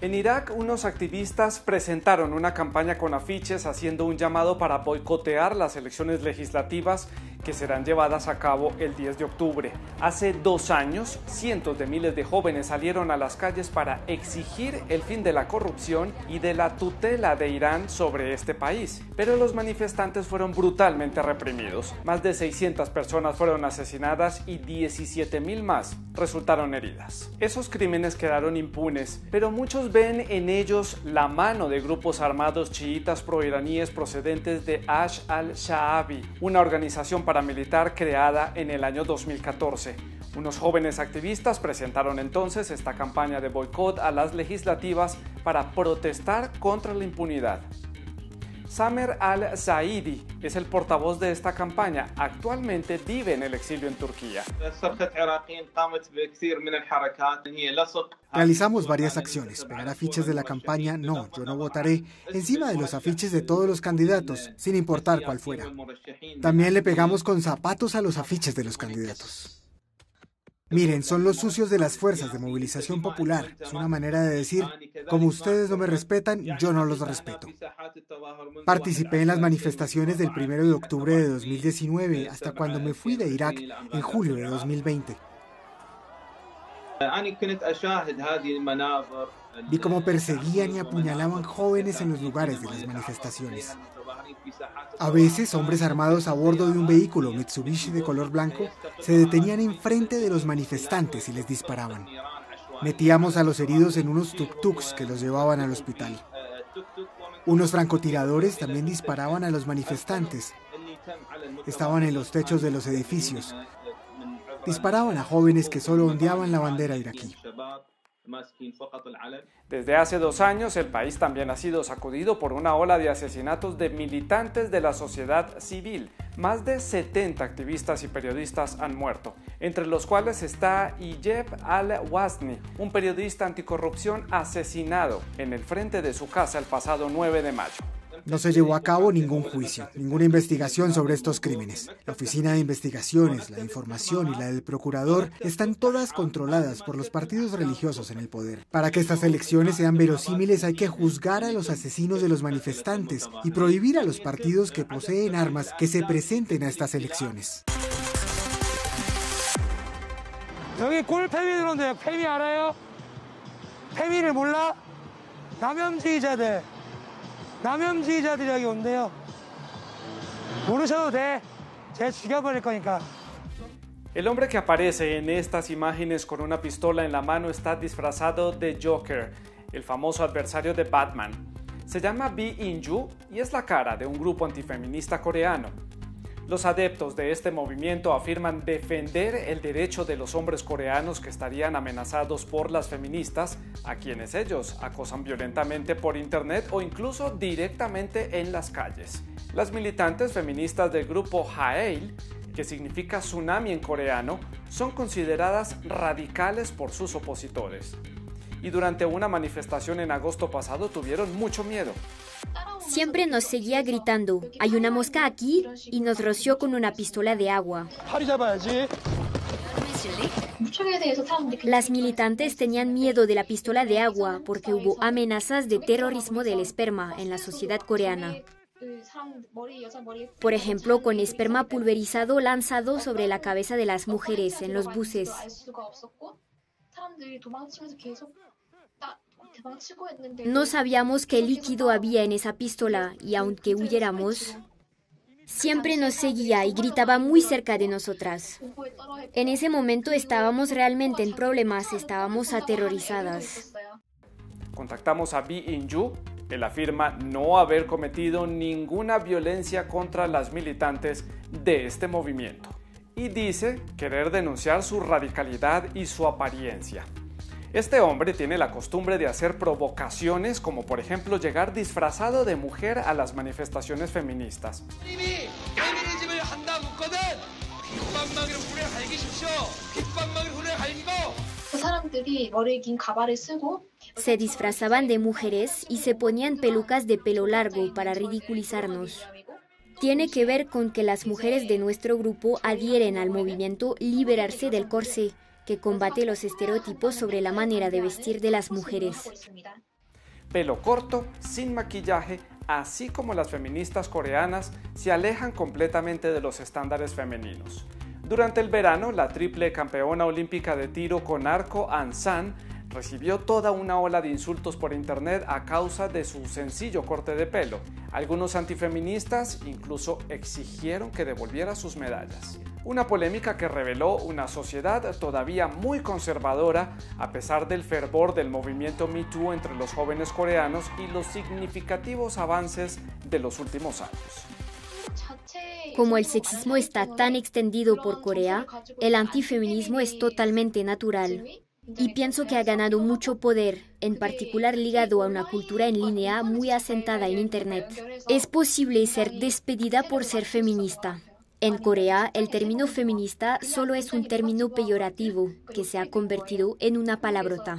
En Irak, unos activistas presentaron una campaña con afiches haciendo un llamado para boicotear las elecciones legislativas que serán llevadas a cabo el 10 de octubre. Hace dos años, cientos de miles de jóvenes salieron a las calles para exigir el fin de la corrupción y de la tutela de Irán sobre este país. Pero los manifestantes fueron brutalmente reprimidos. Más de 600 personas fueron asesinadas y 17 mil más resultaron heridas. Esos crímenes quedaron impunes, pero muchos ven en ellos la mano de grupos armados chiitas proiraníes procedentes de Ash al-Shaabi, una organización paramilitar creada en el año 2014. Unos jóvenes activistas presentaron entonces esta campaña de boicot a las legislativas para protestar contra la impunidad. Samer al-Zaidi es el portavoz de esta campaña. Actualmente vive en el exilio en Turquía. Realizamos varias acciones. Pegar afiches de la campaña No, yo no votaré, encima de los afiches de todos los candidatos, sin importar cuál fuera. También le pegamos con zapatos a los afiches de los candidatos. Miren, son los sucios de las fuerzas de movilización popular. Es una manera de decir, como ustedes no me respetan, yo no los respeto. Participé en las manifestaciones del 1 de octubre de 2019 hasta cuando me fui de Irak en julio de 2020. Vi cómo perseguían y apuñalaban jóvenes en los lugares de las manifestaciones. A veces, hombres armados a bordo de un vehículo Mitsubishi de color blanco se detenían enfrente de los manifestantes y les disparaban. Metíamos a los heridos en unos tuk-tuks que los llevaban al hospital. Unos francotiradores también disparaban a los manifestantes. Estaban en los techos de los edificios. Disparaban a jóvenes que solo ondeaban la bandera iraquí. Desde hace dos años, el país también ha sido sacudido por una ola de asesinatos de militantes de la sociedad civil. Más de 70 activistas y periodistas han muerto, entre los cuales está Iyeb al-Wazni, un periodista anticorrupción asesinado en el frente de su casa el pasado 9 de mayo. No se llevó a cabo ningún juicio, ninguna investigación sobre estos crímenes. La Oficina de Investigaciones, la Información y la del Procurador están todas controladas por los partidos religiosos en el poder. Para que estas elecciones sean verosímiles hay que juzgar a los asesinos de los manifestantes y prohibir a los partidos que poseen armas que se presenten a estas elecciones. El hombre que aparece en estas imágenes con una pistola en la mano está disfrazado de Joker, el famoso adversario de Batman. Se llama Bi Inju y es la cara de un grupo antifeminista coreano. Los adeptos de este movimiento afirman defender el derecho de los hombres coreanos que estarían amenazados por las feministas, a quienes ellos acosan violentamente por internet o incluso directamente en las calles. Las militantes feministas del grupo Haeil, que significa tsunami en coreano, son consideradas radicales por sus opositores. Y durante una manifestación en agosto pasado tuvieron mucho miedo. Siempre nos seguía gritando, hay una mosca aquí y nos roció con una pistola de agua. Las militantes tenían miedo de la pistola de agua porque hubo amenazas de terrorismo del esperma en la sociedad coreana. Por ejemplo, con esperma pulverizado lanzado sobre la cabeza de las mujeres en los buses. No sabíamos qué líquido había en esa pistola y aunque huyéramos, siempre nos seguía y gritaba muy cerca de nosotras. En ese momento estábamos realmente en problemas, estábamos aterrorizadas. Contactamos a Bi In-yu. Él afirma no haber cometido ninguna violencia contra las militantes de este movimiento y dice querer denunciar su radicalidad y su apariencia. Este hombre tiene la costumbre de hacer provocaciones como por ejemplo llegar disfrazado de mujer a las manifestaciones feministas. Se disfrazaban de mujeres y se ponían pelucas de pelo largo para ridiculizarnos. Tiene que ver con que las mujeres de nuestro grupo adhieren al movimiento Liberarse del Corsé que combate los estereotipos sobre la manera de vestir de las mujeres. pelo corto, sin maquillaje, así como las feministas coreanas se alejan completamente de los estándares femeninos. Durante el verano, la triple campeona olímpica de tiro con arco Ansan recibió toda una ola de insultos por internet a causa de su sencillo corte de pelo. Algunos antifeministas incluso exigieron que devolviera sus medallas. Una polémica que reveló una sociedad todavía muy conservadora a pesar del fervor del movimiento Me Too entre los jóvenes coreanos y los significativos avances de los últimos años. Como el sexismo está tan extendido por Corea, el antifeminismo es totalmente natural. Y pienso que ha ganado mucho poder, en particular ligado a una cultura en línea muy asentada en Internet. Es posible ser despedida por ser feminista. En Corea, el término feminista solo es un término peyorativo que se ha convertido en una palabrota.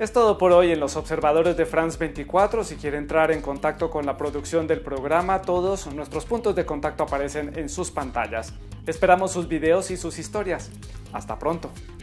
Es todo por hoy en los observadores de France 24. Si quiere entrar en contacto con la producción del programa, todos nuestros puntos de contacto aparecen en sus pantallas. Esperamos sus videos y sus historias. Hasta pronto.